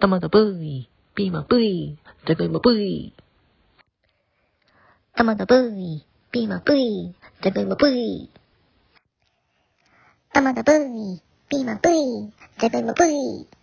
トマトブイ、ピーマンブイ、じゃがいもブイ。トマトブイ、ピーマンブイ、じゃがいもブイ。トマトブイ、ピーマンブイ、じゃがいもブイ。